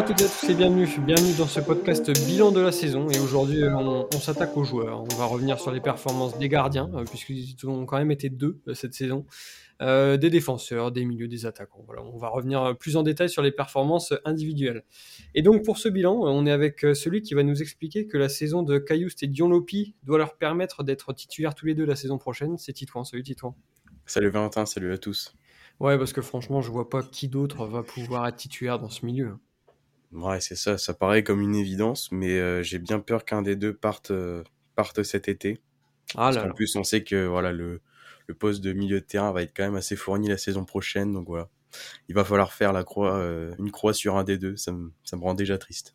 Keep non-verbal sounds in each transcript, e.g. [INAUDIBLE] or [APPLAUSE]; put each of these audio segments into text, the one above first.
à toutes et à tous et bienvenue. Bienvenue dans ce podcast bilan de la saison. Et aujourd'hui, on, s'attaque aux joueurs. On va revenir sur les performances des gardiens, euh, puisqu'ils ont quand même été deux euh, cette saison. Euh, des défenseurs, des milieux, des attaquants. Voilà, on va revenir plus en détail sur les performances individuelles. Et donc pour ce bilan, on est avec celui qui va nous expliquer que la saison de Cayoust et Dion Lopi doit leur permettre d'être titulaires tous les deux la saison prochaine. C'est Titouan. Salut Titouan. Salut Valentin, salut à tous. Ouais, parce que franchement, je vois pas qui d'autre va pouvoir être titulaire dans ce milieu. Ouais, c'est ça, ça paraît comme une évidence, mais euh, j'ai bien peur qu'un des deux parte, euh, parte cet été. Ah là En plus, on sait que voilà, le, le poste de milieu de terrain va être quand même assez fourni la saison prochaine, donc voilà. Il va falloir faire la croix, euh, une croix sur un des deux, ça me, ça me rend déjà triste.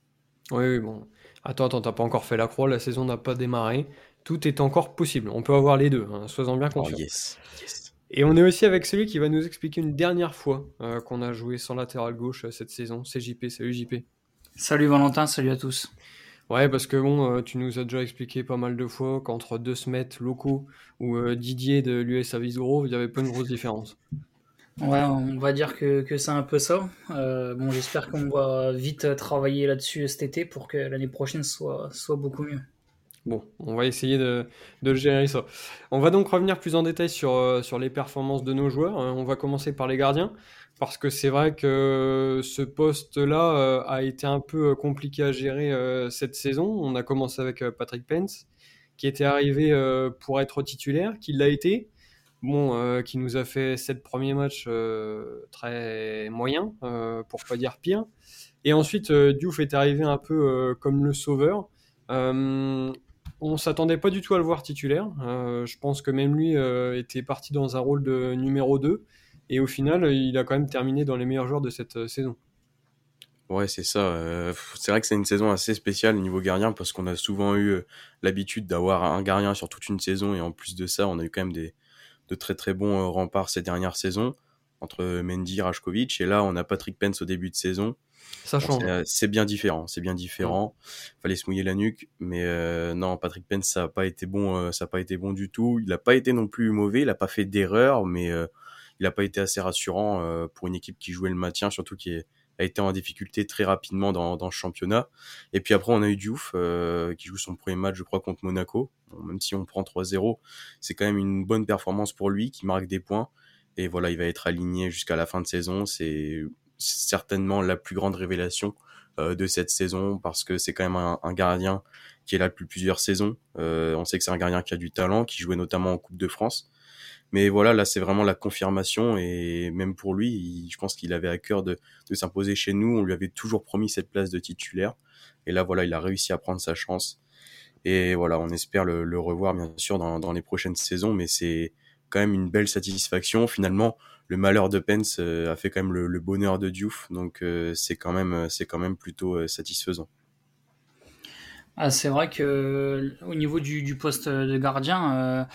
Oui, oui, bon. Attends, attends, t'as pas encore fait la croix, la saison n'a pas démarré. Tout est encore possible, on peut avoir les deux, hein, sois-en bien oh, conscient. yes, yes. Et on est aussi avec celui qui va nous expliquer une dernière fois euh, qu'on a joué sans latéral gauche euh, cette saison. C'est JP. Salut JP. Salut Valentin, salut à tous. Ouais, parce que bon, euh, tu nous as déjà expliqué pas mal de fois qu'entre deux Smets locaux ou Didier de l'US Avisoro, il y avait pas une grosse différence. Ouais, on va dire que, que c'est un peu ça. bon, j'espère qu'on va vite travailler là-dessus cet été pour que l'année prochaine soit, soit beaucoup mieux. Bon, on va essayer de, gérer ça. On va donc revenir plus en détail sur, euh, les performances de nos joueurs. Hein. On va commencer par les gardiens, parce que c'est vrai que ce poste-là euh, a été un peu euh, compliqué à gérer cette saison. On a commencé avec Patrick Pence, qui était arrivé pour être titulaire, qui l'a été. Bon, qui nous a fait sept premiers matchs très moyens, pour pas dire pire. Et ensuite, Diouf est arrivé un peu comme le sauveur. On s'attendait pas du tout à le voir titulaire. Euh, je pense que même lui euh, était parti dans un rôle de numéro 2. Et au final, il a quand même terminé dans les meilleurs joueurs de cette euh, saison. Ouais, c'est ça. c'est vrai que c'est une saison assez spéciale au niveau gardien parce qu'on a souvent eu l'habitude d'avoir un gardien sur toute une saison et en plus de ça, on a eu quand même de très très bons remparts ces dernières saisons entre Mendy, Rajkovic et là on a Patrick Pence au début de saison ça change. Euh, c'est bien différent, c'est bien différent. Fallait se mouiller la nuque, mais euh, non, Patrick Pence ça a pas été bon, euh, ça a pas été bon du tout. Il a pas été non plus mauvais, il a pas fait d'erreur, mais il a pas été assez rassurant pour une équipe qui jouait le maintien, surtout qui a été en difficulté très rapidement dans, dans le championnat. Et puis après, on a eu Diouf qui joue son premier match, je crois, contre Monaco. même si on prend 3-0, c'est quand même une bonne performance pour lui, qui marque des points. Et voilà, il va être aligné jusqu'à la fin de saison. C'est certainement la plus grande révélation euh, de cette saison parce que c'est quand même un, gardien qui est là depuis plusieurs saisons. Euh, on sait que c'est un gardien qui a du talent, qui jouait notamment en Coupe de France. Mais voilà, là, c'est vraiment la confirmation et même pour lui, je pense qu'il avait à cœur de, s'imposer chez nous. On lui avait toujours promis cette place de titulaire. Et là, voilà, il a réussi à prendre sa chance. Et voilà, on espère le, revoir, bien sûr, dans, dans les prochaines saisons. Mais c'est quand même une belle satisfaction. Finalement, le malheur de Pence euh, a fait quand même le, bonheur de Diouf, donc euh, c'est quand même euh, c'est quand même plutôt satisfaisant. Ah, c'est vrai que au niveau du, poste de gardien,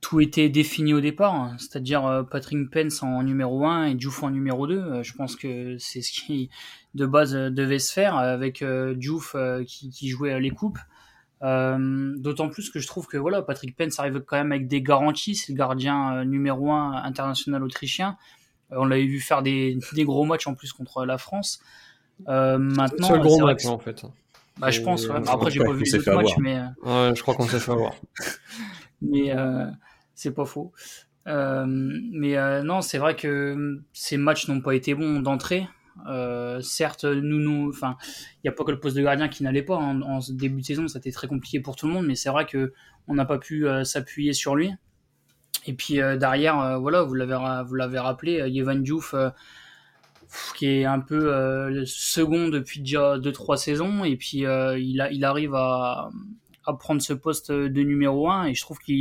tout était défini au départ, c'est-à-dire Patrick Pence en numéro 1 et Diouf en numéro 2. je pense que c'est ce qui de base devait se faire avec Diouf qui, qui, jouait les coupes. Euh, d'autant plus que je trouve que voilà, Patrick Pence arrive quand même avec des garanties. C'est le gardien euh, numéro un international autrichien. Euh, on l'avait vu faire des, des, gros matchs en plus contre la France. maintenant, c'est le gros match en fait. Bah, je pense. Après, j'ai pas vu les matchs, mais. Ouais, je crois qu'on s'est fait avoir. [LAUGHS] mais c'est pas faux. mais non, c'est vrai que ces matchs n'ont pas été bons d'entrée. Euh, certes, nous, enfin, il n'y a pas que le poste de gardien qui n'allait pas. En, en, début de saison, ça a été très compliqué pour tout le monde, mais c'est vrai que on n'a pas pu euh, s'appuyer sur lui. Et puis euh, derrière, voilà, vous l'avez, vous l'avez rappelé, Yevan Diouf, qui est un peu second depuis déjà 2-3 saisons, et puis il, arrive à, à prendre ce poste de numéro 1 et je trouve que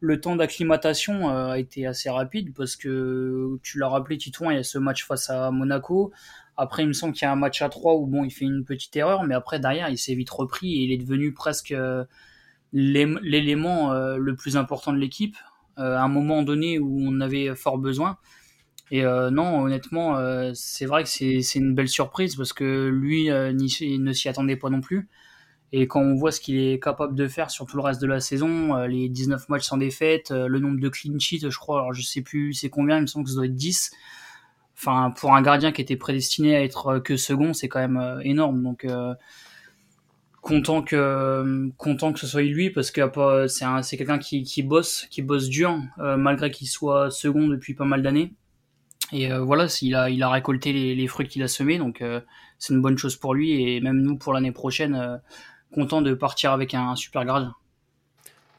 le temps d'acclimatation a été assez rapide parce que tu l'as rappelé Titouan il y a ce match face à Monaco après, il me semble qu'il y a un match à 3 où bon, il fait une petite erreur, mais après, derrière, il s'est vite repris et il est devenu presque euh, l'élément euh, le plus important de l'équipe euh, à un moment donné où on avait fort besoin. Et non, honnêtement, c'est vrai que c'est une belle surprise parce que lui ne s'y attendait pas non plus. Et quand on voit ce qu'il est capable de faire sur tout le reste de la saison, les 19 matchs sans défaite, le nombre de clean sheets, je crois, alors je sais plus c'est combien, il me semble que ça doit être 10. Enfin pour un gardien qui était prédestiné à être que second, c'est quand même énorme. Donc content que content que ce soit lui parce que c'est quelqu'un qui, qui bosse qui bosse dur malgré qu'il soit second depuis pas mal d'années. Et voilà il a il a récolté les, fruits qu'il a semés. Donc c'est une bonne chose pour lui. Et même nous pour l'année prochaine content de partir avec un super gardien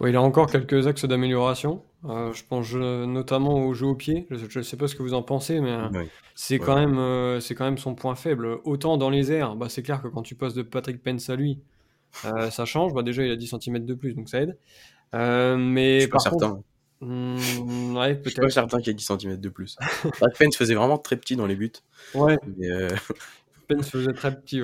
il a encore quelques axes d'amélioration. Euh, je pense notamment au jeu au pied. Je ne sais pas ce que vous en pensez, mais euh, c'est quand, même, euh, c'est quand même son point faible. Autant dans les airs, bah, c'est clair que quand tu passes de Patrick Pence à lui, ça change. Bah, déjà, il a 10 cm de plus, donc ça aide. mais je suis pas certain. Hmm, je suis pas certain qu'il y ait 10 cm de plus. Patrick Pence faisait vraiment très petit dans les buts. Ouais. Pence faisait très petit.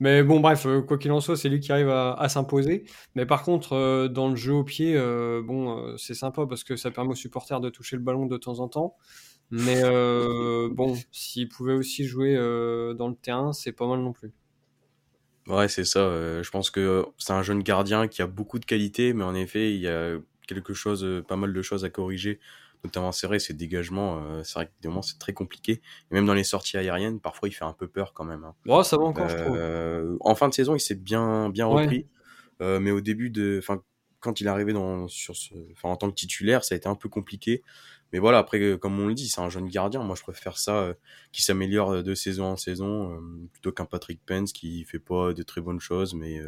Mais bon, bref, euh, quoi qu'il en soit, c'est lui qui arrive à, s'imposer. Mais par contre, euh, dans le jeu au pied, euh, bon, c'est sympa parce que ça permet aux supporters de toucher le ballon de temps en temps. Mais bon, s'il pouvait aussi jouer dans le terrain, c'est pas mal non plus. Ouais, c'est ça. je pense que c'est un jeune gardien qui a beaucoup de qualités, mais en effet, il y a quelque chose, pas mal de choses à corriger notamment c'est vrai ses dégagements euh, c'est vrai que des moments c'est très compliqué. Et même dans les sorties aériennes parfois il fait un peu peur quand même hein. ça va encore je trouve. Euh, en fin de saison il s'est bien bien repris. Euh, mais au début de enfin quand il est arrivé dans sur ce enfin en tant que titulaire ça a été un peu compliqué. Mais voilà après comme on le dit c'est un jeune gardien. Moi je préfère ça qui s'améliore de saison en saison plutôt qu'un Patrick Pence qui fait pas de très bonnes choses mais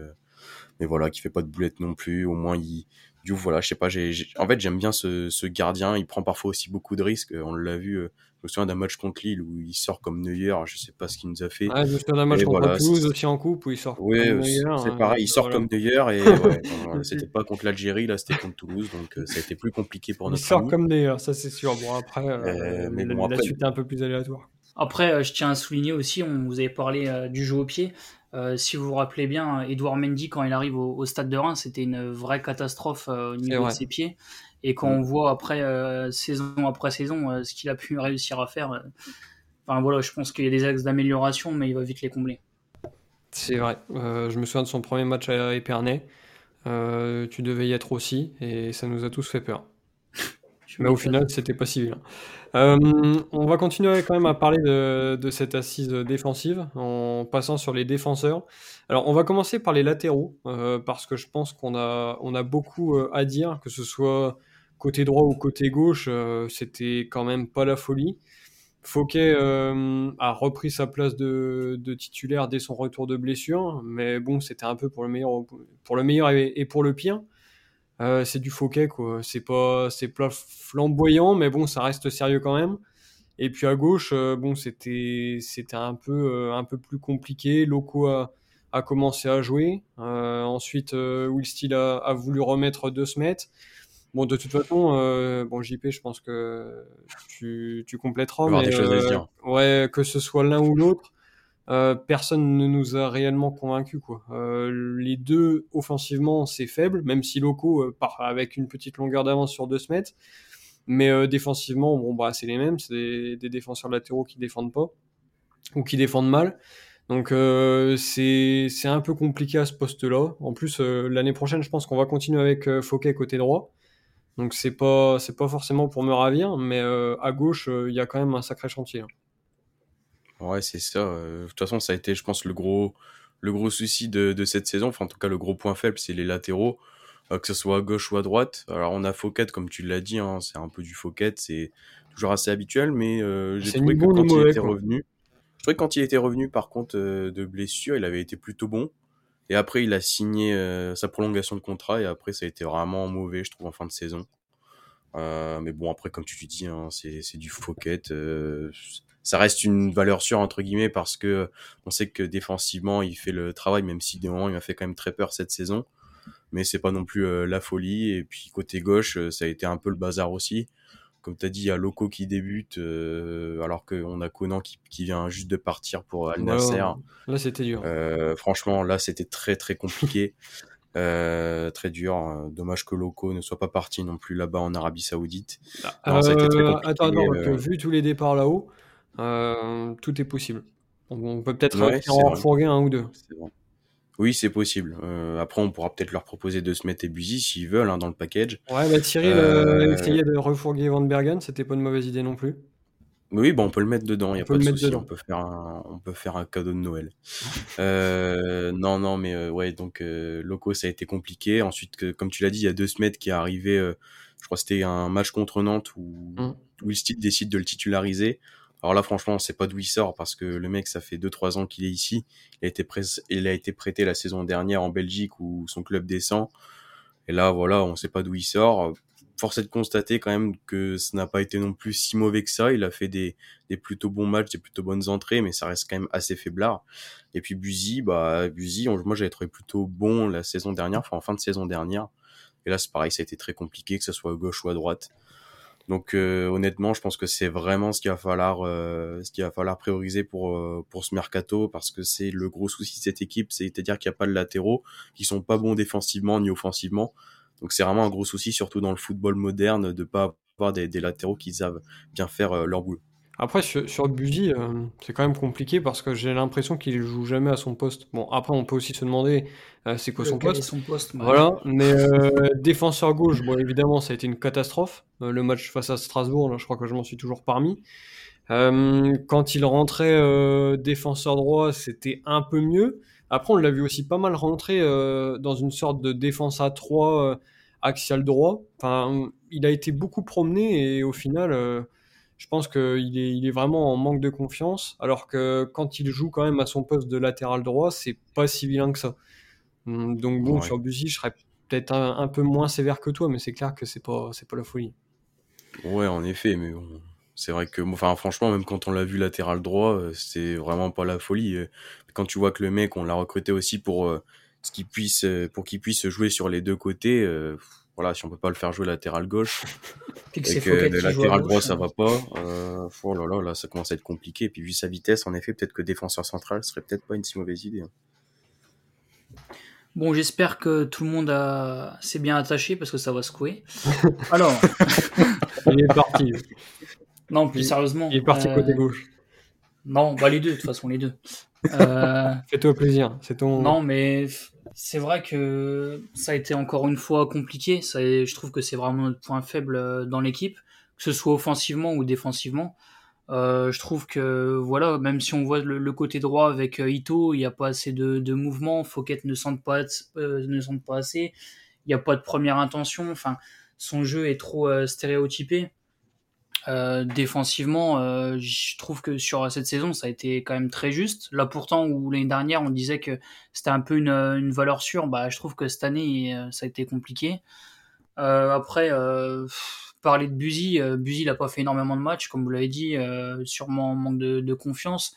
mais voilà qui fait pas de boulettes non plus. Au moins il du coup, voilà, je sais pas, j'ai, en fait, j'aime bien ce, ce, gardien. Il prend parfois aussi beaucoup de risques. On l'a vu, euh, je me souviens d'un match contre Lille où il sort comme Neuer. Je sais pas ce qu'il nous a fait. Ah, je me souviens d'un match contre Toulouse aussi en coupe où il sort oui, comme Neuer. C'est hein, pareil, il sort comme Neuer et [LAUGHS] ouais, c'était pas contre l'Algérie, là, c'était contre Toulouse. Donc, euh, ça a été plus compliqué pour notre Il sort comme Neuer, ça c'est sûr. Bon, après, euh, mais la, après, la suite est un peu plus aléatoire. Après, je tiens à souligner aussi, on vous avait parlé du jeu au pied. Euh, si vous vous rappelez bien, Edouard Mendy, quand il arrive au, stade de Reims, c'était une vraie catastrophe euh, au niveau de ses pieds. Et quand mm. on voit après, euh, saison après saison, ce qu'il a pu réussir à faire, enfin voilà, je pense qu'il y a des axes d'amélioration, mais il va vite les combler. C'est vrai. je me souviens de son premier match à Épernay. tu devais y être aussi, et ça nous a tous fait peur. Mais au final, c'était pas si vilain. Euh, on va continuer quand même à parler de, cette assise défensive en passant sur les défenseurs. Alors, on va commencer par les latéraux euh, parce que je pense qu'on a, on a beaucoup euh, à dire, que ce soit côté droit ou côté gauche, c'était quand même pas la folie. Fouquet a repris sa place de, titulaire dès son retour de blessure, mais bon, c'était un peu pour le meilleur, pour le meilleur et pour le pire. Euh, c'est du Fouquet, quoi. C'est pas, c'est pas flamboyant, mais bon, ça reste sérieux quand même. Et puis à gauche, euh, bon, c'était, c'était un peu, euh, un peu plus compliqué. Loco a, a commencé à jouer. ensuite, Will Steele a, a, voulu remettre deux semaines. Bon, de toute façon, bon, JP, je pense que tu, tu compléteras. Mais, des choses à dire. Ouais, que ce soit l'un ou l'autre, euh, personne ne nous a réellement convaincus. Quoi. Euh, les deux, offensivement, c'est faible, même si Loco euh, avec une petite longueur d'avance sur deux semaines. Mais défensivement, bon, bah, c'est les mêmes. C'est des, défenseurs latéraux qui défendent pas ou qui défendent mal. Donc c'est un peu compliqué à ce poste-là. En plus, l'année prochaine, je pense qu'on va continuer avec Fouquet côté droit. Donc c'est pas pas forcément pour me ravir, mais à gauche, il y a quand même un sacré chantier. Hein. Ouais, c'est ça. Euh, de toute façon, ça a été, je pense, le gros, le gros souci de, de cette saison. Enfin, en tout cas, le gros point faible, c'est les latéraux, euh, que ce soit à gauche ou à droite. Alors, on a Fouquet, comme tu l'as dit, hein, c'est un peu du Fouquet, c'est toujours assez habituel, mais euh, j'ai trouvé que quand il était revenu, je trouvais que quand il était revenu, par contre, de blessure, il avait été plutôt bon. Et après, il a signé sa prolongation de contrat, et après, ça a été vraiment mauvais, je trouve, en fin de saison. mais bon, après, comme tu dis, hein, c'est du Fouquet ça reste une valeur sûre entre guillemets parce que on sait que défensivement il fait le travail même si des moments il m'a fait quand même très peur cette saison. Mais c'est pas non plus euh, la folie. Et puis côté gauche euh, ça a été un peu le bazar aussi. Comme tu as dit il y a Loco qui débute euh, alors qu'on a Conan qui, qui, vient juste de partir pour Al Nasser. là c'était dur. Franchement là c'était très très compliqué. [LAUGHS] Très dur. Dommage que Loco ne soit pas parti non plus là-bas en Arabie Saoudite. Ah, très attends, attends, vu tous les départs là-haut, euh, tout est possible. On peut peut-être ouais, en fourguer un ou deux. Oui, c'est possible. Euh, après, on pourra peut-être leur proposer de se mettre Ebuzy s'ils veulent hein, dans le package. Ouais, bah Thierry euh... de refourguer Van Bergen, c'était pas une mauvaise idée non plus. Oui, bon, on peut le mettre dedans, il n'y a peut pas de souci. On peut faire un, on peut faire un cadeau de Noël. [LAUGHS] Euh, non, non, mais euh, ouais, donc euh, Loco, ça a été compliqué. Ensuite, que, comme tu l'as dit, il y a deux semaines qui est arrivé. je crois que c'était un match contre Nantes où Mm. Will Steele décide de le titulariser. Alors là, franchement, on sait pas d'où il sort parce que le mec, ça fait 2-3 ans qu'il est ici. Il a été prêté la saison dernière en Belgique où son club descend. Et là, voilà, on sait pas d'où il sort. Force est de constater quand même que ça n'a pas été non plus si mauvais que ça. Il a fait des, plutôt bons matchs, des plutôt bonnes entrées, mais ça reste quand même assez faiblard. Et puis Buzy, bah Buzy, moi j'avais trouvé plutôt bon la saison dernière, enfin en fin de saison dernière. Et là c'est pareil, ça a été très compliqué, que ce soit à gauche ou à droite. Donc euh, honnêtement, je pense que c'est vraiment ce qu'il va falloir, euh, ce qu'il va falloir prioriser pour euh, pour ce mercato, parce que c'est le gros souci de cette équipe, c'est-à-dire qu'il n'y a pas de latéraux, qui sont pas bons défensivement ni offensivement. Donc c'est vraiment un gros souci, surtout dans le football moderne, de pas avoir des, des latéraux qui savent bien faire leur boulot. Après, sur, sur Buzy, euh, c'est quand même compliqué parce que j'ai l'impression qu'il joue jamais à son poste. Bon, après, on peut aussi se demander euh, c'est quoi son poste. son poste bah, Voilà, mais euh, défenseur gauche, bon, évidemment, ça a été une catastrophe. Le match face à Strasbourg, là, je crois que je m'en suis toujours parmi. Quand il rentrait défenseur droit, c'était un peu mieux. Après, on l'a vu aussi pas mal rentrer dans une sorte de défense à 3 euh, axial droit. Enfin, il a été beaucoup promené et au final, je pense qu'il est, il est vraiment en manque de confiance. Alors que quand il joue quand même à son poste de latéral droit, c'est pas si vilain que ça. Hum, Donc bon, Ouais. sur Buzy, je serais peut-être un, un peu moins sévère que toi, mais c'est clair que c'est pas, c'est pas la folie. Ouais, en effet, mais bon, c'est vrai que, enfin, franchement, même quand on l'a vu latéral droit, euh, c'est vraiment pas la folie. euh. Quand tu vois que le mec, on l'a recruté aussi pour euh, ce qu'il puisse, pour qu'il puisse jouer sur les deux côtés. euh, voilà, si on peut pas le faire jouer latéral gauche [LAUGHS] et c'est que latéral gauche, droit ça hein. va pas, euh, oh là là, là, ça commence à être compliqué. Et puis vu sa vitesse, en effet, peut-être que défenseur central serait peut-être pas une si mauvaise idée. hein. Bon, j'espère que tout le monde a... s'est bien attaché parce que ça va secouer. Alors, [LAUGHS] Il est parti. non, plus Il- sérieusement. Il est parti euh, côté gauche. Non, bah les deux, de toute façon, les deux. Euh, [LAUGHS] Fais-toi plaisir. C'est ton. non, mais c'est vrai que ça a été encore une fois compliqué. Ça, je trouve que c'est vraiment notre point faible euh, dans l'équipe, que ce soit offensivement ou défensivement. Euh, je trouve que voilà, même si on voit le, le côté droit avec euh, Ito, il n'y a pas assez de, de mouvement. Fouquet ne sente pas, euh, ne sente pas assez. Il n'y a pas de première intention. Enfin, son jeu est trop stéréotypé. Euh, défensivement, euh, je trouve que sur cette saison, ça a été quand même très juste. Là, pourtant, où l'année dernière, on disait que c'était un peu une, une valeur sûre, bah, je trouve que cette année, euh, ça a été compliqué. Euh, après, euh, parler de Buzy, euh, Buzy, n'a pas fait énormément de matchs, comme vous l'avez dit, euh, sûrement manque de, de confiance.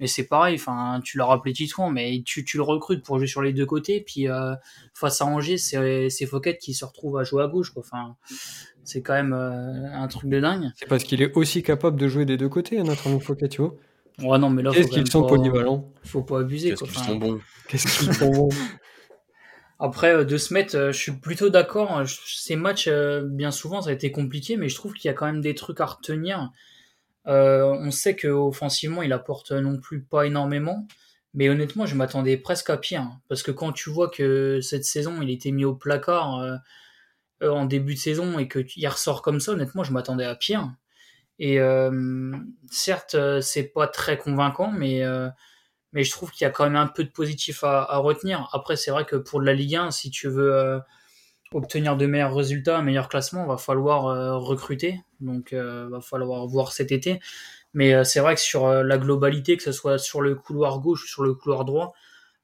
Mais c'est pareil, enfin, tu l'as rappelé Titouan, mais tu, tu le recrutes pour jouer sur les deux côtés, puis euh, face à Angers, c'est Fouquet qui se retrouve à jouer à gauche. Quoi. Enfin, c'est quand même euh, un truc de dingue. C'est parce qu'il est aussi capable de jouer des deux côtés, hein, notre ami vois. Ouais, non, mais là, Qu'est-ce qu'ils sont pas- polyvalents. Faut pas abuser. Qu'est-ce qu'ils sont bons. Qu'est-ce qu'ils sont bons. [LAUGHS] Après, euh, de se mettre, euh, je suis plutôt d'accord. je- Ces matchs, bien souvent, ça a été compliqué, mais je trouve qu'il y a quand même des trucs à retenir. Euh, on sait qu'offensivement, il apporte non plus pas énormément. Mais honnêtement, je m'attendais presque à pire. hein, Parce que quand tu vois que cette saison, il était mis au placard euh, euh, en début de saison et qu'il ressort comme ça, honnêtement, je m'attendais à pire. Et euh, certes, euh, c'est pas très convaincant, mais, mais je trouve qu'il y a quand même un peu de positif à, retenir. Après, c'est vrai que pour la Ligue 1, si tu veux obtenir de meilleurs résultats, un meilleur classement, va falloir recruter. Donc, euh, va falloir voir cet été. Mais c'est vrai que sur la globalité, que ce soit sur le couloir gauche ou sur le couloir droit,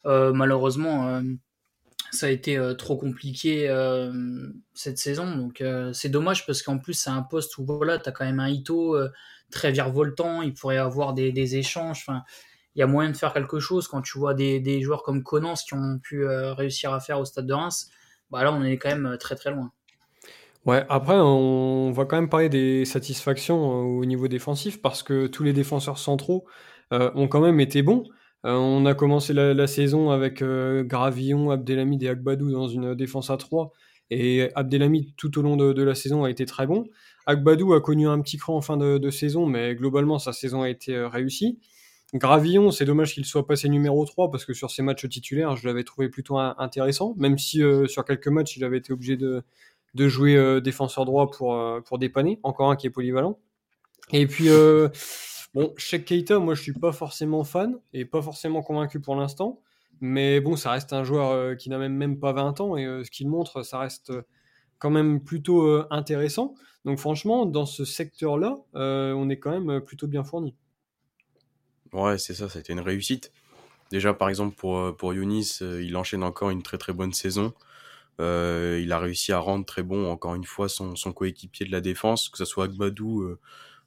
malheureusement, ça a été euh, trop compliqué euh, cette saison. Donc euh, c'est dommage parce qu'en plus c'est un poste où voilà, tu as quand même un Ito très virevoltant, il pourrait avoir des, échanges. Il y a moyen de faire quelque chose quand tu vois des, joueurs comme Conance qui ont pu réussir à faire au stade de Reims. Bah là, on est quand même très très loin. Ouais, après, on va quand même parler des satisfactions au niveau défensif parce que tous les défenseurs centraux ont quand même été bons. Euh, on a commencé la, saison avec euh, Gravillon, Abdelhamid et Agbadou dans une défense à 3 et Abdelhamid tout au long de, la saison a été très bon. Agbadou a connu un petit cran en fin de, saison, mais globalement sa saison a été euh, réussie. Gravillon, c'est dommage qu'il soit passé numéro 3 parce que sur ses matchs titulaires, je l'avais trouvé plutôt intéressant, même si euh, sur quelques matchs, il avait été obligé de, jouer euh, défenseur droit pour, euh, pour dépanner. Encore un qui est polyvalent. Et puis, euh, bon, Sheikh Keita, moi je suis pas forcément fan et pas forcément convaincu pour l'instant. Mais bon, ça reste un joueur euh, qui n'a même, pas 20 ans et euh, ce qu'il montre, ça reste quand même plutôt intéressant. Donc franchement, dans ce secteur-là, on est quand même plutôt bien fourni. Ouais, c'est ça, ça a été une réussite. Déjà, par exemple, pour, pour Younis, il enchaîne encore une très très bonne saison. il a réussi à rendre très bon, encore une fois, son, coéquipier de la défense, que ce soit Agbadou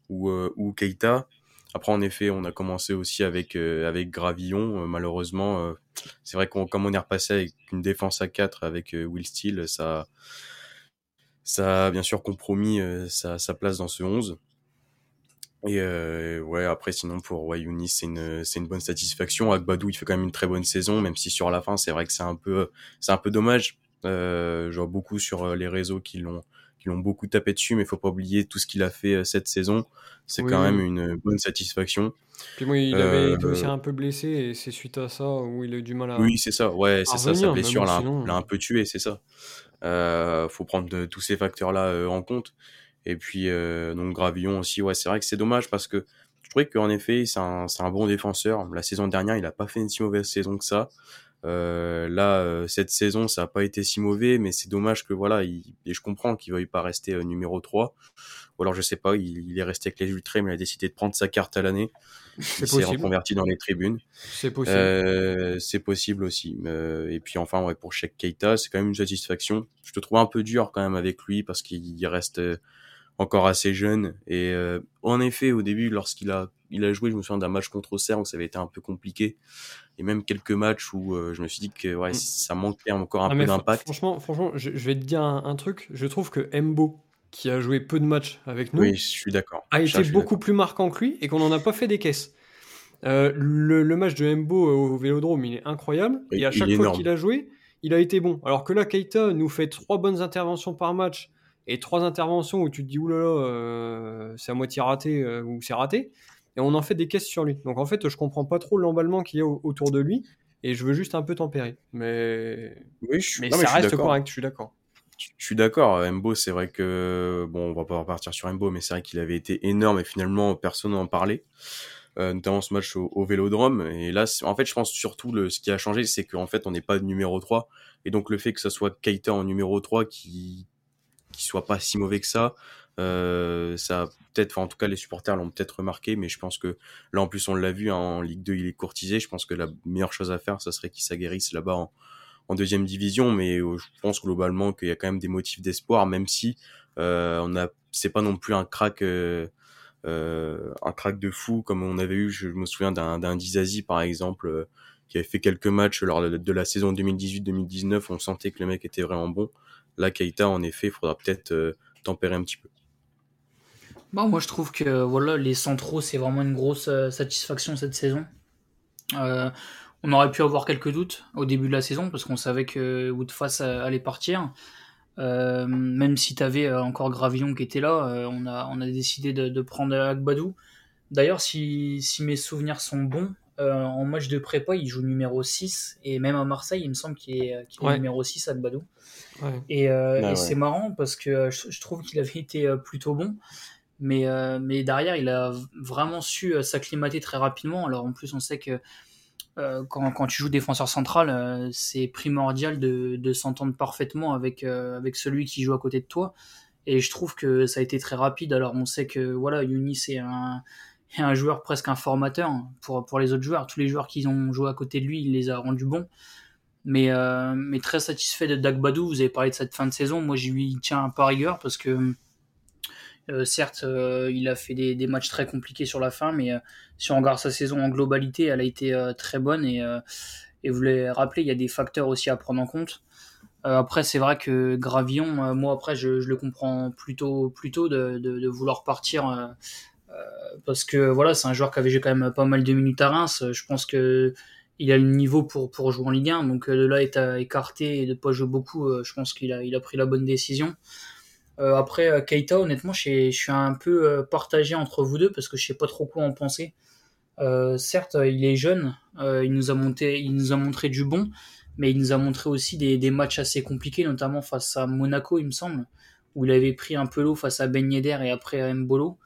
ou, euh, ou Keita. Après, en effet, on a commencé aussi avec, euh, avec Gravillon. Euh, malheureusement, c'est vrai qu'on comme on est repassé avec une défense à 4 avec Will Steele, ça, ça a bien sûr compromis sa, sa, place dans ce 11. Et ouais, après, sinon, pour ouais, c'est une, c'est une bonne satisfaction. Agbadou, il fait quand même une très bonne saison, même si sur la fin, c'est vrai que c'est un peu, c'est un peu dommage. Euh, je vois beaucoup sur les réseaux qui l'ont, qui l'ont beaucoup tapé dessus, mais il faut pas oublier tout ce qu'il a fait euh, cette saison. C'est quand même une bonne satisfaction. Puis moi, il avait été aussi euh, un peu blessé et c'est suite à ça où il a eu du mal à. Oui, c'est ça. Ouais, c'est ça. Sa blessure l'a un, peu tué, c'est ça. Euh, faut prendre tous ces facteurs-là euh, en compte. Et puis donc Gravillon aussi. Ouais, c'est vrai que c'est dommage parce que je trouvais qu'en effet, c'est un, un bon défenseur. La saison dernière, il a pas fait une si mauvaise saison que ça. Euh, là, euh, cette saison, ça n'a pas été si mauvais, mais c'est dommage que voilà, il, et je comprends qu'il veuille pas rester euh, numéro 3. Ou alors, je sais pas, il, est resté avec les ultras, mais il a décidé de prendre sa carte à l'année. Il s'est reconverti dans les tribunes. C'est possible. Euh, c'est possible aussi. et puis enfin, ouais, pour Sheikh Keita, c'est quand même une satisfaction. Je te trouve un peu dur quand même avec lui parce qu'il reste encore assez jeune. Et en effet, au début, lorsqu'il a, il a joué, je me souviens d'un match contre Auxerre où ça avait été un peu compliqué et même quelques matchs où euh, je me suis dit que ouais, mm. ça manquait encore un ah, peu d'impact. Franchement, franchement je, vais te dire un, truc. Je trouve que Embo, qui a joué peu de matchs avec nous, oui, je suis d'accord. a été beaucoup plus marquant que lui et qu'on n'en a pas fait des caisses. Euh, le, match de euh, au Vélodrome, il est incroyable. et à chaque fois qu'il a joué, il a été bon. Alors que là, Keita nous fait trois bonnes interventions par match et trois interventions où tu te dis oulala, c'est à moitié raté ou c'est raté et on en fait des caisses sur lui. Donc en fait, je comprends pas trop l'emballement qu'il y a autour de lui et je veux juste un peu tempérer. Mais, oui, je... mais ça reste correct, je suis d'accord. Je suis d'accord, Mbo, c'est vrai que, bon, on va pas repartir sur Mbo, mais c'est vrai qu'il avait été énorme et finalement personne n'en parlait, euh, notamment ce match au, Vélodrome. Et là, en fait, je pense surtout le, ce qui a changé, c'est qu'en fait, on n'est pas numéro 3. Et donc, le fait que ce soit Keita en numéro 3 qui, qui soit pas si mauvais que ça, euh, ça peut-être, en tout cas les supporters l'ont peut-être remarqué, mais je pense que là en plus on l'a vu hein, en Ligue 2 il est courtisé. Je pense que la meilleure chose à faire, ça serait qu'il s'aguerrisse là-bas en, en, deuxième division, mais euh, je pense globalement qu'il y a quand même des motifs d'espoir, même si euh, on a, c'est pas non plus un crack. Euh, euh, un crack de fou comme on avait eu, je me souviens d'un, d'un Dizazi par exemple, qui avait fait quelques matchs lors de la saison 2018-2019, on sentait que le mec était vraiment bon. Là, Keita, en effet, il faudra peut-être tempérer un petit peu. Bah, moi, je trouve que voilà, les centraux, c'est vraiment une grosse euh, satisfaction cette saison. Euh, on aurait pu avoir quelques doutes au début de la saison parce qu'on savait que Woodface allait partir. Euh, même si tu avais encore Gravillon qui était là, on, a, on a décidé de, prendre Agbadou. D'ailleurs, si, si, mes souvenirs sont bons, en match de prépa, il joue numéro 6 et même à Marseille, il me semble qu'il est, numéro 6 Agbadou. Et, bah c'est marrant parce que je trouve qu'il avait été plutôt bon. Mais, euh, mais derrière, il a vraiment su euh, s'acclimater très rapidement. Alors en plus, on sait que euh, quand, quand, tu joues défenseur central, c'est primordial de, de s'entendre parfaitement avec, avec celui qui joue à côté de toi. Et je trouve que ça a été très rapide. Alors on sait que voilà, Younis est un, est un joueur presque un formateur pour, pour les autres joueurs. Tous les joueurs qui ont joué à côté de lui, il les a rendus bons. Mais, mais très satisfait de Dagbadou. Vous avez parlé de cette fin de saison. Moi, j'y lui tiens un peu rigueur parce que euh, certes, euh, il a fait des, matchs très compliqués sur la fin, mais euh, si on regarde sa saison en globalité, elle a été très bonne. Et, et vous l'avez rappelé, il y a des facteurs aussi à prendre en compte. après, c'est vrai que Gravillon, moi après, je, le comprends plutôt, plutôt de, de, vouloir partir. Parce que voilà, c'est un joueur qui avait quand même pas mal de minutes à Reims. Je pense que il a le niveau pour, jouer en Ligue 1. Donc de là, être écarté et de pas jouer beaucoup, je pense qu'il a, pris la bonne décision. Euh, après, euh, Keita, honnêtement, je suis un peu euh, partagé entre vous deux parce que je sais pas trop quoi en penser. certes, il est jeune, il, nous a monté, il nous a montré du bon, mais il nous a montré aussi des, des, matchs assez compliqués, notamment face à Monaco, il me semble, où il avait pris un peu l'eau face à Ben et après à Mbolo.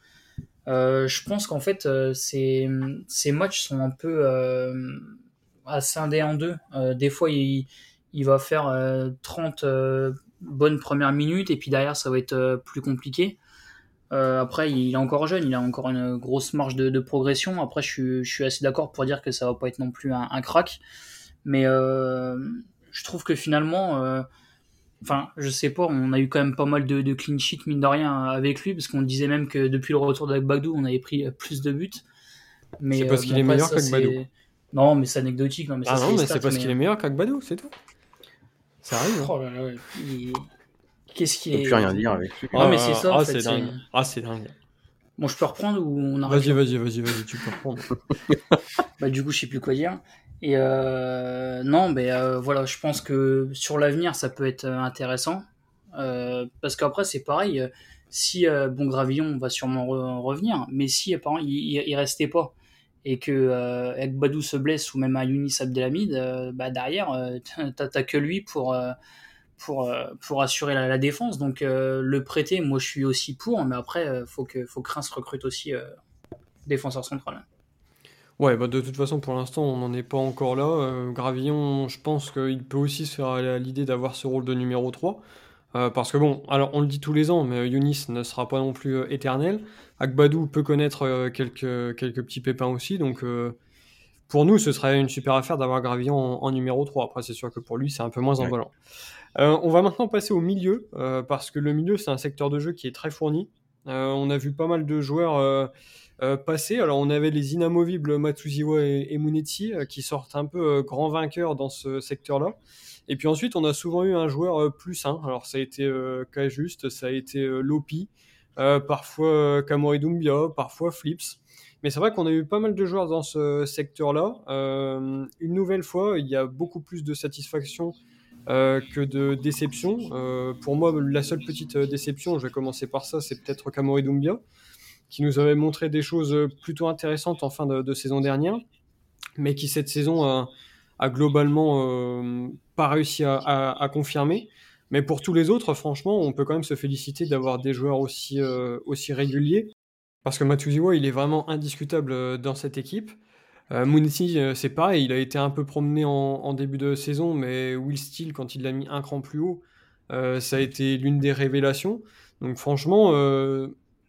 Je pense qu'en fait, ces, ces, matchs sont un peu à scinder en deux. des fois, il, va faire 30 bonnes premières minutes et puis derrière, ça va être plus compliqué. après, il est encore jeune, il a encore une grosse marge de, progression. Après, je suis, assez d'accord pour dire que ça va pas être non plus un crack. Mais je trouve que finalement, Enfin, je sais pas, on a eu quand même pas mal de, clean sheet, mine de rien, avec lui, parce qu'on disait même que depuis le retour d'Agbadou, on avait pris plus de buts. C'est parce qu'il est meilleur qu'Agbadou. Non, mais c'est anecdotique. Non, mais ah non, mais c'est parce qu'il est meilleur qu'Agbadou, c'est tout. Ça arrive. Hein. Oh là là, Qu'est-ce qui est. plus rien dire avec lui. Non, mais c'est ça. Ah, c'est dingue. Ah, c'est dingue. Bon, je peux reprendre ou on arrête Vas-y, vas-y, vas-y, vas-y, tu peux reprendre. [LAUGHS] bah, du coup, je sais plus quoi dire. Et euh, non, mais euh, voilà, je pense que sur l'avenir, ça peut être intéressant. Euh, parce qu'après, c'est pareil. Si bon Gravillon va sûrement revenir, mais si apparemment il, il, restait pas et que Ekbadou se blesse ou même à Younis Abdelhamid, bah derrière, [LAUGHS] t'as que lui pour pour, pour assurer la, défense. Donc le prêter, moi je suis aussi pour, mais après, faut que, faut que Reims recrute aussi défenseur central. Ouais, bah de toute façon, pour l'instant, on n'en est pas encore là. Euh, Gravillon, je pense qu'il peut aussi se faire l'idée d'avoir ce rôle de numéro 3. Euh, parce que bon, alors on le dit tous les ans, mais Yunis ne sera pas non plus euh, éternel. Akbadou peut connaître quelques, quelques petits pépins aussi, donc pour nous, ce serait une super affaire d'avoir Gravillon en, numéro 3. Après, c'est sûr que pour lui, c'est un peu moins envolant. on va maintenant passer au milieu, parce que le milieu, c'est un secteur de jeu qui est très fourni. on a vu pas mal de joueurs passé. Alors on avait les inamovibles Matsuziwa et, et euh, qui sortent un peu euh, grands vainqueurs dans ce secteur-là. Et puis ensuite, on a souvent eu un joueur plus sain. Alors ça a été Kajuste, ça a été Lopi, parfois Kamori Dumbia, parfois Flips. Mais c'est vrai qu'on a eu pas mal de joueurs dans ce secteur-là. une nouvelle fois, il y a beaucoup plus de satisfaction que de déception. pour moi, la seule petite déception, je vais commencer par ça, c'est peut-être Kamori Dumbia qui nous avait montré des choses plutôt intéressantes en fin de, saison dernière, mais qui cette saison a, globalement euh, pas réussi à, confirmer. Mais pour tous les autres, franchement, on peut quand même se féliciter d'avoir des joueurs aussi, euh, réguliers. Parce que Matuziwa, il est vraiment indiscutable euh, dans cette équipe. Euh, c'est pareil, il a été un peu promené en, début de saison, mais Will Steele, quand il l'a mis un cran plus haut, ça a été l'une des révélations. Donc franchement,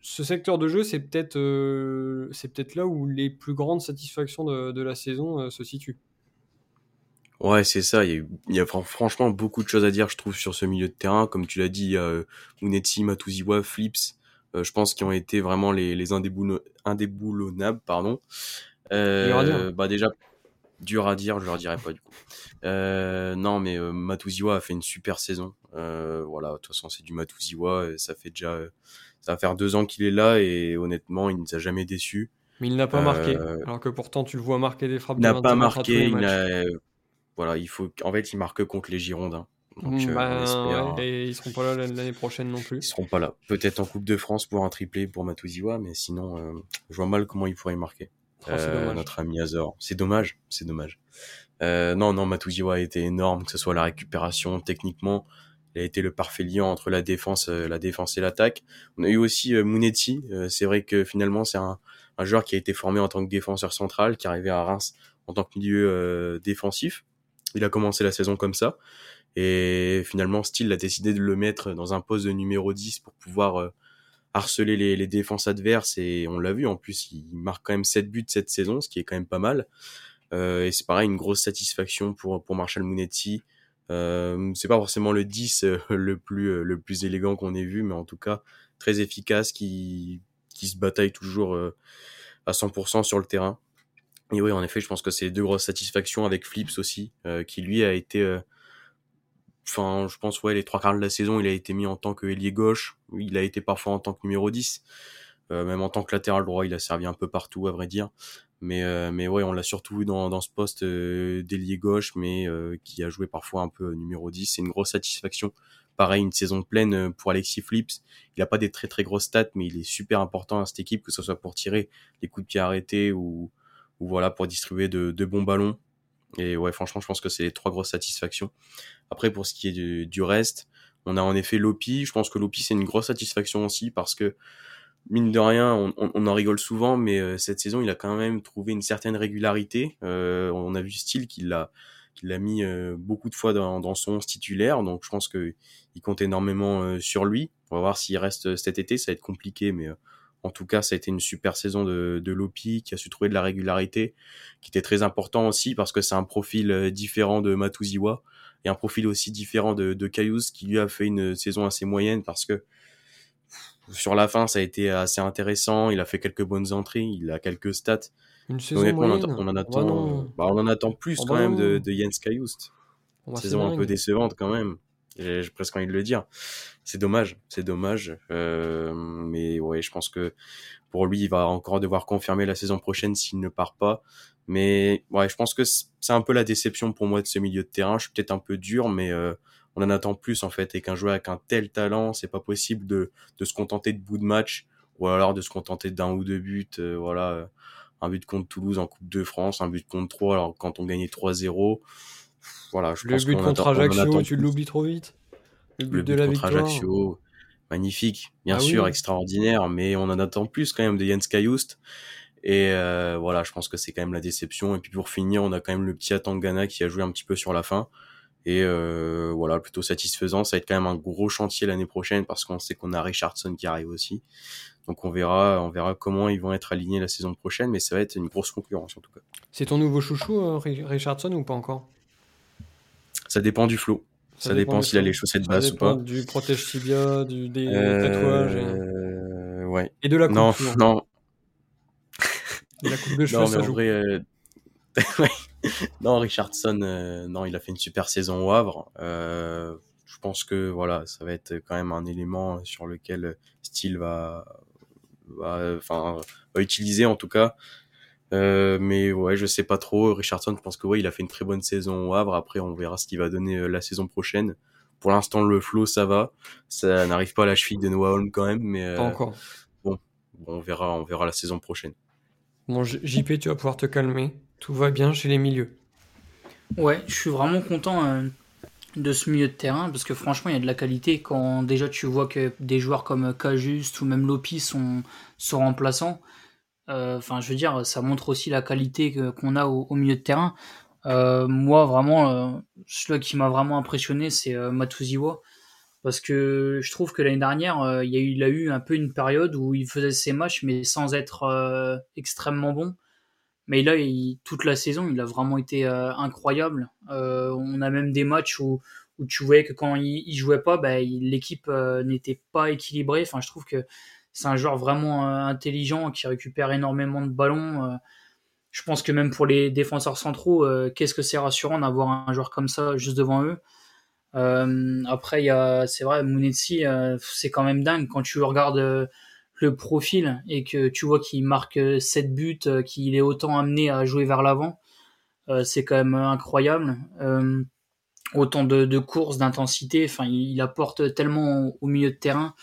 ce secteur de jeu, c'est peut-être euh, peut-être là où les plus grandes satisfactions de, la saison euh, se situent. Ouais, c'est ça. Il y, a, franchement beaucoup de choses à dire, je trouve, sur ce milieu de terrain. Comme tu l'as dit, il y a euh, Munetsi, Matuziwa, Flips, je pense, qui ont été vraiment les, les indéboulonnables. Pardon. bah déjà, dur à dire, je leur dirais pas du coup. non, mais Matuziwa a fait une super saison. voilà, de toute façon, c'est du Matuziwa. Ça fait déjà ça va faire deux ans qu'il est là et honnêtement, il ne nous a jamais déçus. Mais il n'a pas marqué, euh, alors que pourtant tu le vois marquer des frappes. Il n'a pas marqué, il voilà, il faut, en fait, il marque contre les Girondins. Donc, mmh, bah, et ils seront pas là l'année prochaine non plus. Ils seront pas là. Peut-être en Coupe de France pour un triplé pour Matuziwa, mais sinon, euh, je vois mal comment il pourrait marquer. Oh, euh, notre ami Azor. C'est dommage, c'est dommage. non, non, Matuziwa a été énorme, que ce soit la récupération, techniquement il a été le parfait lien entre la défense, euh, la défense et l'attaque. On a eu aussi euh, Munetti. Euh, c'est vrai que finalement c'est un, un, joueur qui a été formé en tant que défenseur central, qui est arrivé à Reims en tant que milieu défensif. Il a commencé la saison comme ça. Et finalement, Steele a décidé de le mettre dans un poste de numéro 10 pour pouvoir harceler les, les, défenses adverses. Et on l'a vu, en plus, il marque quand même 7 buts cette saison, ce qui est quand même pas mal. Euh, et c'est pareil, une grosse satisfaction pour, pour Marshall Munetti. Euh, c'est pas forcément le 10 euh, [LAUGHS] le plus euh, le plus élégant qu'on ait vu, mais en tout cas très efficace, qui qui se bataille toujours à 100% sur le terrain. Et oui, en effet, je pense que c'est deux grosses satisfactions avec Flips aussi, qui lui a été, enfin, je pense ouais, les trois quarts de la saison, il a été mis en tant que ailier gauche, il a été parfois en tant que numéro 10, même en tant que latéral droit, il a servi un peu partout à vrai dire. Mais, euh, mais ouais, on l'a surtout vu dans, dans ce poste euh, d'ailier gauche, mais euh, qui a joué parfois un peu numéro 10. C'est une grosse satisfaction. Pareil, une saison pleine pour Alexis Flips. Il n'a pas des très très grosses stats, mais il est super important à cette équipe, que ce soit pour tirer les coups de pied arrêtés ou, ou voilà, pour distribuer de, de bons ballons. Et ouais, franchement, je pense que c'est les trois grosses satisfactions. Après, pour ce qui est du, du reste, on a en effet Lopi. Je pense que Lopi, c'est une grosse satisfaction aussi parce que mine de rien, on, en rigole souvent, mais cette saison, il a quand même trouvé une certaine régularité. on a vu style qu'il l'a mis beaucoup de fois dans, son titulaire, donc je pense que il compte énormément sur lui. On va voir s'il reste cet été, ça va être compliqué, mais en tout cas, ça a été une super saison de, de Lopi qui a su trouver de la régularité, qui était très important aussi parce que c'est un profil euh, différent de Matuziwa et un profil aussi différent de, de qui lui a fait une saison assez moyenne parce que sur la fin, ça a été assez intéressant. Il a fait quelques bonnes entrées, il a quelques stats. Une saison moyenne. On, en attend, bah, on en attend plus oh quand bah même de, de Jens Cayuse. Saison un peu décevante quand même. J'ai presque envie de le dire. C'est dommage, c'est dommage. Euh, mais ouais, je pense que pour lui, il va encore devoir confirmer la saison prochaine s'il ne part pas. Mais ouais, je pense que c'est un peu la déception pour moi de ce milieu de terrain. Je suis peut-être un peu dur, mais euh, on en attend plus en fait. Et qu'un joueur avec un tel talent, c'est pas possible de, de se contenter de bout de match ou alors de se contenter d'un ou deux buts. Euh, voilà, un but contre Toulouse en Coupe de France, un but contre 3 alors quand on gagnait 3-0 voilà, je le but contre Ajaccio, tu l'oublies trop vite. Le but, de la contre Ajaccio, magnifique, bien ah sûr, extraordinaire, mais on en attend plus quand même de Jens Kajust. Et euh, voilà, je pense que c'est quand même la déception. Et puis pour finir, on a quand même le petit Atangana qui a joué un petit peu sur la fin. Et euh, voilà, plutôt satisfaisant. Ça va être quand même un gros chantier l'année prochaine parce qu'on sait qu'on a Richardson qui arrive aussi. Donc on verra, on verra comment ils vont être alignés la saison prochaine, mais ça va être une grosse concurrence en tout cas. C'est ton nouveau chouchou, euh, Richardson, ou pas encore? Ça dépend du flow. Ça, dépend, s'il a les chaussettes basses ou pas. Du protège tibia, du, des euh, tatouages. Et... Ouais. Et de la coupe. Non, non. la coupe de [LAUGHS] cheveux, non, mais en vrai, euh... [LAUGHS] [LAUGHS] non, Richardson, euh, non, il a fait une super saison au Havre. Euh, je pense que voilà, ça va être quand même un élément sur lequel Steele va, va, enfin, va utiliser en tout cas. Euh, mais ouais, je sais pas trop. Richardson, je pense que ouais, il a fait une très bonne saison au Havre. Après, on verra ce qu'il va donner euh, la saison prochaine. Pour l'instant, le flow, ça va. Ça n'arrive pas à la cheville de Noah Holm quand même, mais euh, pas encore. Bon, on verra, on verra la saison prochaine. Bon, JP, tu vas pouvoir te calmer. Tout va bien chez les milieux. Ouais, je suis vraiment content de ce milieu de terrain parce que franchement, il y a de la qualité quand déjà tu vois que des joueurs comme Cajuste ou même Lopi sont, sont remplaçants. Euh, enfin, je veux dire, ça montre aussi la qualité qu'on a au, milieu de terrain. Euh, moi, vraiment, euh, celui qui m'a vraiment impressionné, c'est Matuziwa. Parce que je trouve que l'année dernière, il a eu un peu une période où il faisait ses matchs, mais sans être extrêmement bon. Mais là, toute la saison, il a vraiment été incroyable. on a même des matchs où, tu voyais que quand il, jouait pas, bah, l'équipe n'était pas équilibrée. Enfin, je trouve que c'est un joueur vraiment euh, intelligent qui récupère énormément de ballons. Euh. je pense que même pour les défenseurs centraux, euh, qu'est-ce que c'est rassurant d'avoir un joueur comme ça juste devant eux. après, c'est vrai, Mounetsi, c'est quand même dingue quand tu regardes le profil et que tu vois qu'il marque 7 buts, qu'il est autant amené à jouer vers l'avant. c'est quand même incroyable. autant de, courses, d'intensité, enfin, il, apporte tellement au milieu de terrain.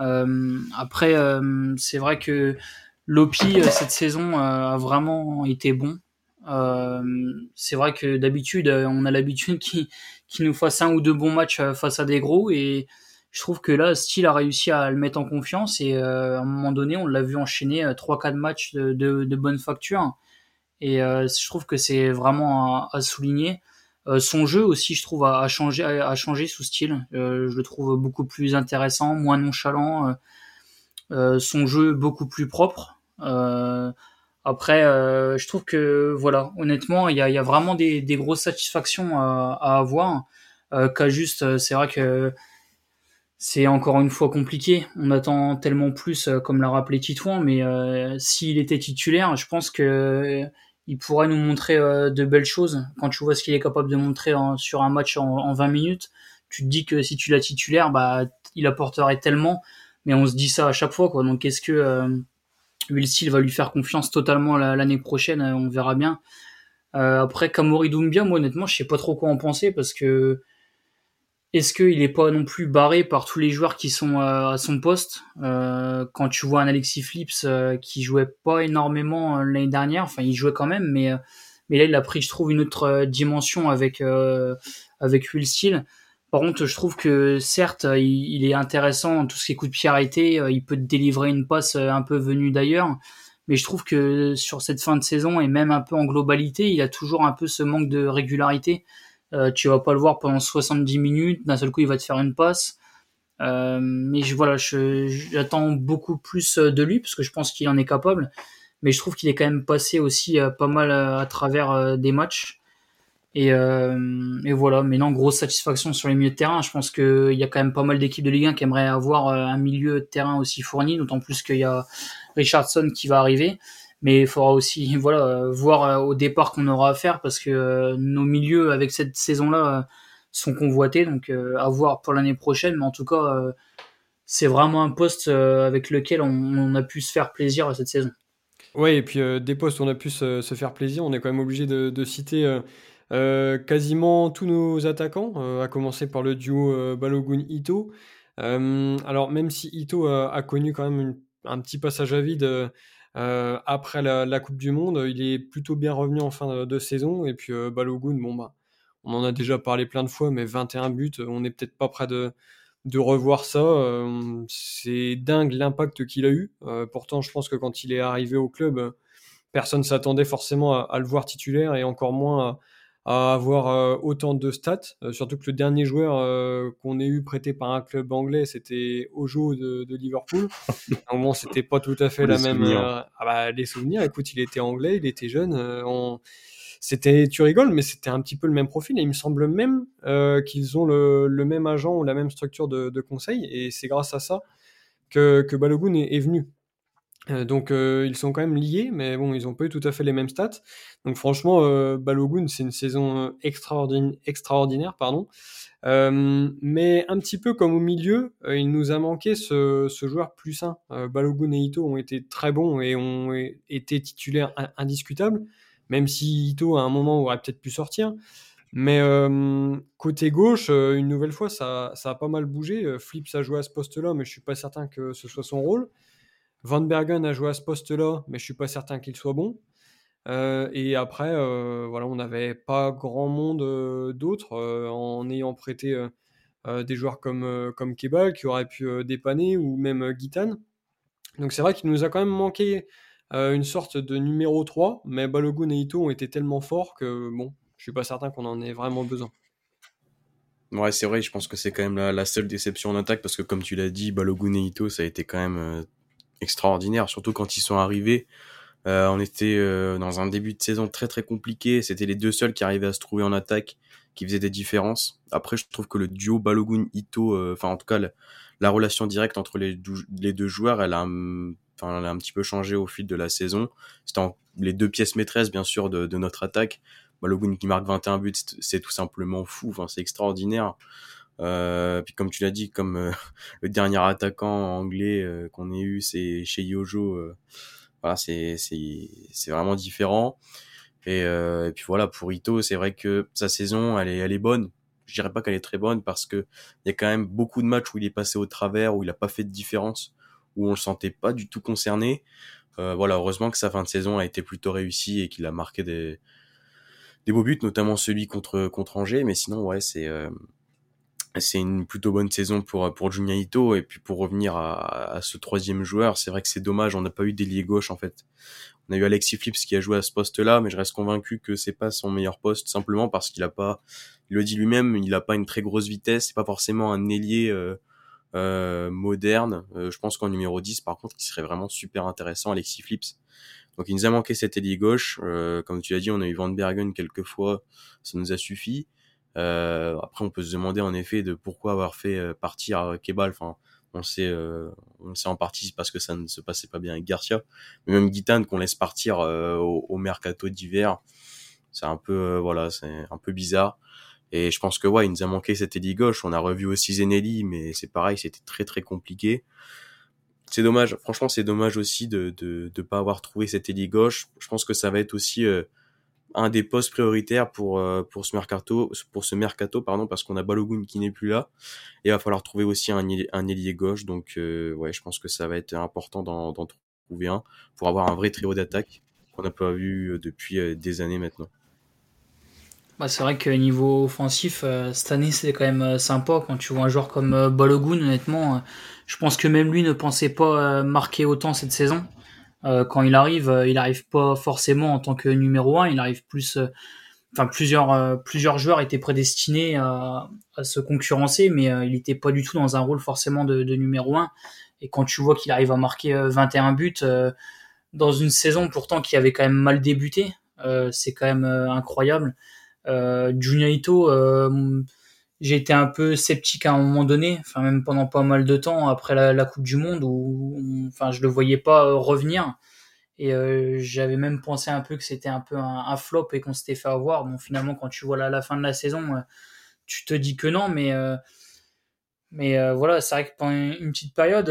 Euh, après, euh, c'est vrai que Lopi, euh, cette saison, a vraiment été bon. c'est vrai que d'habitude, on a l'habitude [LAUGHS] qu'il nous fasse un ou deux bons matchs face à des gros et je trouve que là, Steele a réussi à le mettre en confiance et à un moment donné, on l'a vu enchaîner 3-4 matchs de, de, bonne facture. Et je trouve que c'est vraiment à, souligner. Euh, son jeu aussi, je trouve, a, changé, a, changé sous style. Euh, je le trouve beaucoup plus intéressant, moins nonchalant. Euh, son jeu beaucoup plus propre. après, je trouve que, voilà, honnêtement, il y a, vraiment des, grosses satisfactions à, avoir. Qu'à juste, c'est vrai que c'est encore une fois compliqué. On attend tellement plus, comme l'a rappelé Titouan, mais s'il était titulaire, je pense que il pourrait nous montrer euh, de belles choses. Quand tu vois ce qu'il est capable de montrer sur un match en, 20 minutes, tu te dis que si tu l'as titulaire, bah, il apporterait tellement. Mais on se dit ça à chaque fois, quoi. Donc, est-ce que euh, Will Steele va lui faire confiance totalement l'année prochaine On verra bien. Euh, après, Kamori Doumbia, moi, honnêtement, je sais pas trop quoi en penser parce que est-ce qu'il n'est pas non plus barré par tous les joueurs qui sont à son poste? Euh, Quand tu vois un Alexis Flips euh, qui jouait pas énormément euh, l'année dernière, enfin il jouait quand même, mais mais là il a pris, je trouve, une autre dimension avec avec Will Steele. Par contre, je trouve que certes, il, est intéressant, tout ce qui est coup de pied arrêté, il peut délivrer une passe un peu venue d'ailleurs, mais je trouve que sur cette fin de saison et même un peu en globalité, il a toujours un peu ce manque de régularité. Euh, tu vas pas le voir pendant 70 minutes, d'un seul coup il va te faire une passe. Euh, mais je, voilà, j'attends beaucoup plus de lui parce que je pense qu'il en est capable. Mais je trouve qu'il est quand même passé aussi euh, pas mal à, travers des matchs. Et, et, voilà, mais non, grosse satisfaction sur les milieux de terrain. Je pense qu'il y a quand même pas mal d'équipes de Ligue 1 qui aimeraient avoir un milieu de terrain aussi fourni, d'autant plus qu'il y a Richardson qui va arriver. Mais il faudra aussi [LAUGHS] voilà, voir euh, au départ qu'on aura à faire parce que euh, nos milieux avec cette saison-là euh, sont convoités. Donc à voir pour l'année prochaine. Mais en tout cas, c'est vraiment un poste avec lequel on, a pu se faire plaisir cette saison. Oui, et puis des postes où on a pu se, faire plaisir, on est quand même obligé de, citer quasiment tous nos attaquants, à commencer par le duo Balogun-Ito. alors même si Ito a, connu quand même un petit passage à vide après la, Coupe du Monde, il est plutôt bien revenu en fin de, saison. Et puis euh, Balogun, bon bah, on en a déjà parlé plein de fois, mais 21 buts, on n'est peut-être pas prêt de, de revoir ça. Euh, c'est dingue l'impact qu'il a eu. pourtant, je pense que quand il est arrivé au club, personne s'attendait forcément à, le voir titulaire et encore moins à, avoir euh, autant de stats, euh, surtout que le dernier joueur euh, qu'on ait eu prêté par un club anglais, c'était Ojo de, de Liverpool. [LAUGHS] Donc bon, c'était pas tout à fait la même. ah bah, les souvenirs, écoute, il était anglais, il était jeune. On... C'était, tu rigoles, mais c'était un petit peu le même profil. Et il me semble même qu'ils ont le, le, même agent ou la même structure de, de conseil. Et c'est grâce à ça que, que Balogun est, est venu. Euh, donc euh, ils sont quand même liés, mais bon, ils ont pas eu tout à fait les mêmes stats. Donc franchement, euh, Balogun, c'est une saison extraordinaire, extraordinaire pardon. mais un petit peu comme au milieu, il nous a manqué ce, joueur plus sain. Balogun et Ito ont été très bons et ont été titulaires indiscutables, même si Ito à un moment aurait peut-être pu sortir. Mais côté gauche, une nouvelle fois, ça, a pas mal bougé. Flips a joué à ce poste-là, mais je suis pas certain que ce soit son rôle. Van Bergen a joué à ce poste-là, mais je suis pas certain qu'il soit bon. Euh, et après, euh, voilà, on n'avait pas grand monde euh, d'autres en ayant prêté des joueurs comme, comme Kebal qui auraient pu dépanner ou même Guitane. Donc c'est vrai qu'il nous a quand même manqué une sorte de numéro 3, mais Balogun et Ito ont été tellement forts que bon, je suis pas certain qu'on en ait vraiment besoin. Ouais, c'est vrai, je pense que c'est quand même la, la, seule déception en attaque parce que comme tu l'as dit, Balogun et Ito, ça a été quand même extraordinaire, surtout quand ils sont arrivés. Euh, on était euh, dans un début de saison très très compliqué. C'était les deux seuls qui arrivaient à se trouver en attaque, qui faisaient des différences. Après, je trouve que le duo Balogun-Ito, euh, enfin en tout cas la, relation directe entre les, les deux joueurs, elle a, enfin, elle a un petit peu changé au fil de la saison. C'était les deux pièces maîtresses bien sûr de, de notre attaque. Balogun qui marque 21 buts, c'est tout simplement fou. Enfin, c'est extraordinaire. Euh, puis comme tu l'as dit, comme euh, [LAUGHS] le dernier attaquant anglais euh, qu'on ait eu, c'est chez Yojo. Euh, voilà, c'est c'est c'est vraiment différent. Et, et, puis voilà, pour Ito, c'est vrai que sa saison, elle est elle est bonne. Je dirais pas qu'elle est très bonne parce que il y a quand même beaucoup de matchs où il est passé au travers, où il a pas fait de différence, où on le sentait pas du tout concerné. voilà, heureusement que sa fin de saison a été plutôt réussie et qu'il a marqué des des beaux buts, notamment celui contre contre Angers. Mais sinon, ouais, c'est c'est une plutôt bonne saison pour pour Junya Ito et puis pour revenir à, à ce troisième joueur c'est vrai que c'est dommage on n'a pas eu d'ailier gauche en fait. On a eu Alexis Flips qui a joué à ce poste là mais je reste convaincu que c'est pas son meilleur poste simplement parce qu'il a pas il le dit lui-même il a pas une très grosse vitesse c'est pas forcément un ailier euh, euh, moderne. Euh, je pense qu'en numéro 10 par contre il serait vraiment super intéressant Alexis Flips donc il nous a manqué cet ailier gauche. Euh, comme tu as dit on a eu Van Bergen quelques fois ça nous a suffi euh, après, on peut se demander en effet de pourquoi avoir fait euh, partir Kebal. Enfin, on sait, euh, on sait en partie parce que ça ne se passait pas bien avec Garcia, mais même Guitane qu'on laisse partir au, au, mercato d'hiver, c'est un peu, voilà, c'est un peu bizarre. Et je pense que ouais, il nous a manqué cette ailier gauche. On a revu aussi Zenelli, mais c'est pareil, c'était très très compliqué. C'est dommage. Franchement, c'est dommage aussi de, de de pas avoir trouvé cette ailier gauche. Je pense que ça va être aussi un des postes prioritaires pour euh, pour ce mercato pardon parce qu'on a Balogun qui n'est plus là et il va falloir trouver aussi un ailier gauche donc euh, ouais je pense que ça va être important d'en trouver un pour avoir un vrai trio d'attaque qu'on n'a pas vu euh, depuis des années maintenant. Bah, c'est vrai que niveau offensif, cette année, c'est quand même sympa quand tu vois un joueur comme Balogun, honnêtement. je pense que même lui ne pensait pas marquer autant cette saison. Quand il arrive, il arrive pas forcément en tant que numéro 1, il arrive plus. Enfin, plusieurs, plusieurs joueurs étaient prédestinés à, se concurrencer, mais il n'était pas du tout dans un rôle forcément de, numéro 1. Et quand tu vois qu'il arrive à marquer 21 buts dans une saison pourtant qui avait quand même mal débuté, c'est quand même incroyable. Euh, euh, j'ai été un peu sceptique à un moment donné, enfin même pendant pas mal de temps après la, Coupe du Monde où, enfin je le voyais pas euh, revenir et j'avais même pensé un peu que c'était un peu un, flop et qu'on s'était fait avoir. Bon finalement quand tu vois la, fin de la saison, tu te dis que non, mais mais voilà c'est vrai que pendant une petite période,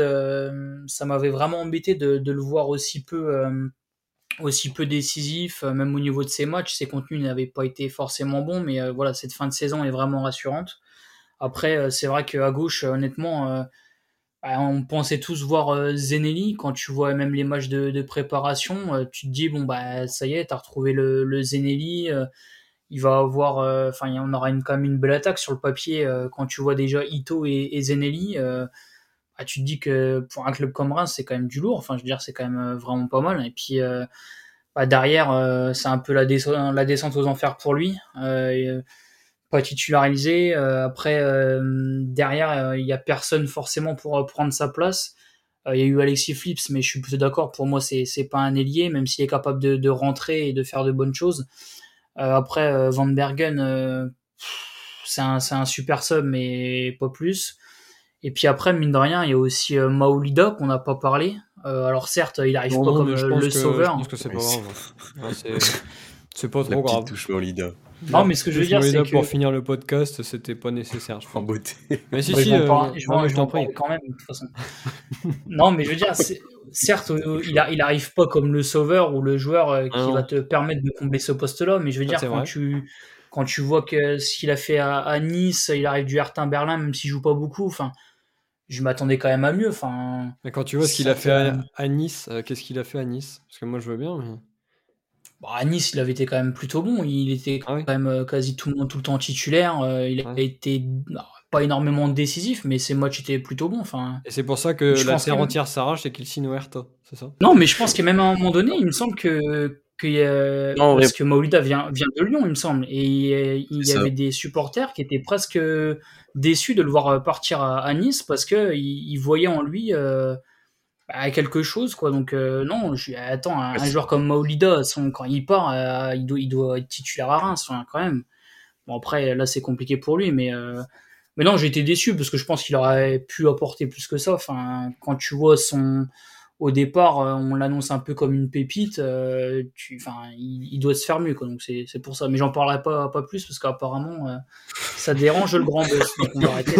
ça m'avait vraiment embêté de, de, le voir aussi peu aussi peu décisif, euh, même au niveau de ses matchs, ses contenus n'avaient pas été forcément bons, mais euh, voilà, cette fin de saison est vraiment rassurante. Après, euh, c'est vrai qu'à gauche, honnêtement, bah, on pensait tous voir Zenelli. Quand tu vois même les matchs de, préparation, tu te dis, bon, bah, ça y est, t'as retrouvé le, le Zenelli. il va avoir, enfin, on aura une, quand même une belle attaque sur le papier quand tu vois déjà Ito et, et Zenelli. Ah, tu te dis que pour un club comme Reims, c'est quand même du lourd. Enfin, je veux dire, c'est quand même euh, vraiment pas mal. Et puis, euh, bah, derrière, euh, c'est un peu la, descente, aux enfers pour lui. pas titularisé. après, derrière, il n'y a personne forcément pour prendre sa place. Il y a eu Alexis Flips, mais je suis plutôt d'accord. Pour moi, c'est pas un ailier, même s'il est capable de, de, rentrer et de faire de bonnes choses. après, Van Bergen, c'est un, un super sub, mais pas plus. Et puis après, mine de rien, il y a aussi euh, Maolida qu'on n'a pas parlé. Euh, alors certes, il arrive pas comme euh, le sauveur. Je pense que c'est pas grave. c'est [LAUGHS] pas trop La grave. touche Maolida. Non, mais ce que je veux dire, c'est que pour finir le podcast, c'était pas nécessaire. Je en beauté. Mais si, si, euh, je vais en parler quand même. De toute façon. [LAUGHS] non, mais je veux dire, certes, il, a, il arrive pas comme le sauveur ou le joueur qui ah va te permettre de combler ce poste-là, mais je veux dire, quand tu quand tu vois que ce qu'il a fait à, Nice, il arrive du Hertha Berlin, même s'il joue pas beaucoup. Enfin, je m'attendais quand même à mieux. Enfin, mais quand tu vois ce qu'il a fait à, Nice, euh, qu'est-ce qu'il a fait à Nice? Parce que moi je veux bien. Mais... Bah, à Nice, il avait été quand même plutôt bon. Il était ah quand même euh, quasi tout le, tout le temps titulaire. Euh, il a été pas énormément décisif, mais ses matchs étaient plutôt bons. Enfin, et c'est pour ça que la terre entière s'arrache et qu'il signe au c'est ça? Non, mais je pense qu'à même à un moment donné, il me semble que parce que Maolida vient, vient de Lyon, il me semble, et il y avait des supporters qui étaient presque déçus de le voir partir à, Nice parce que ils, voyaient en lui euh, bah, quelque chose, quoi. Donc euh, non, je, attends, un, joueur comme Maolida, quand il part, euh, il, doit, il doit être titulaire à Reims, quand même. Bon après, là c'est compliqué pour lui, mais mais non, j'ai été déçu parce que je pense qu'il aurait pu apporter plus que ça. Enfin, quand tu vois son au départ, euh, on l'annonce un peu comme une pépite. Euh, il, doit se faire mieux, quoi. Donc c'est, pour ça. Mais j'en parlerai pas, plus parce qu'apparemment, euh, ça dérange le grand boss. Arrêter.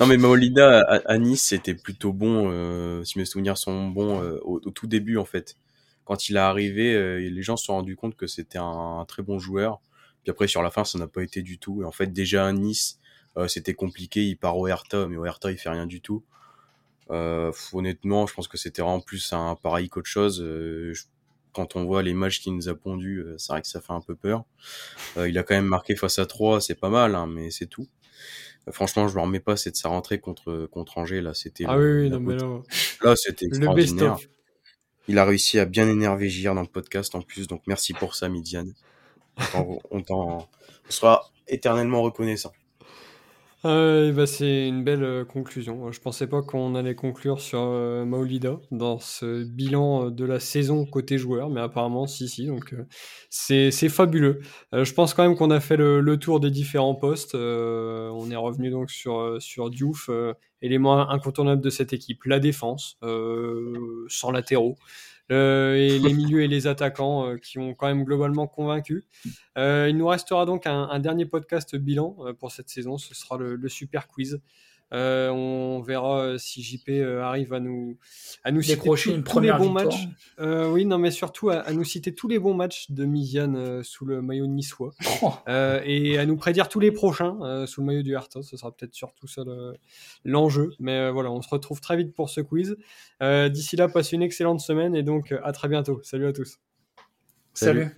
non mais Maolida à, Nice c'était plutôt bon, si mes souvenirs sont bons, au, tout début en fait. Quand il est arrivé, les gens se sont rendus compte que c'était un, très bon joueur. Puis après sur la fin, ça n'a pas été du tout. Et en fait déjà à Nice, c'était compliqué. Il part au Hertha, mais au Hertha il fait rien du tout. Euh, honnêtement, je pense que c'était vraiment plus un pareil qu'autre chose. Euh, quand on voit les matchs qu'il nous a pondus, euh, c'est vrai que ça fait un peu peur. Euh, il a quand même marqué face à 3, c'est pas mal, hein, mais c'est tout. franchement, je ne remets pas c'est de sa rentrée contre, contre Angers. Là, c'était ah oui, oui non, mais là, là c'était extraordinaire. Il a réussi à bien énerver JR dans le podcast en plus, donc merci pour ça, Midiane. On, on, on sera éternellement reconnaissant. Euh, bah, c'est une belle euh, conclusion. Je pensais pas qu'on allait conclure sur euh, Maolida dans ce bilan euh, de la saison côté joueur, mais apparemment si si. Donc c'est fabuleux. je pense quand même qu'on a fait le, tour des différents postes. on est revenu donc sur sur Diouf, élément incontournable de cette équipe, la défense, sans latéraux. Euh, et [LAUGHS] les milieux et les attaquants euh, qui ont quand même globalement convaincu. Euh, il nous restera donc un, un dernier podcast bilan pour cette saison, ce sera le, le super quiz. Euh, on verra euh, si JP euh, arrive à nous à nous citer une tous les bons matchs. oui, non, mais surtout à, nous citer tous les bons matchs de Miziane sous le maillot niçois [LAUGHS] oh. et à nous prédire tous les prochains sous le maillot du Hertha. Ce sera peut-être surtout ça l'enjeu. mais voilà, on se retrouve très vite pour ce quiz. D'ici là, passez une excellente semaine et donc à très bientôt. Salut à tous. Salut.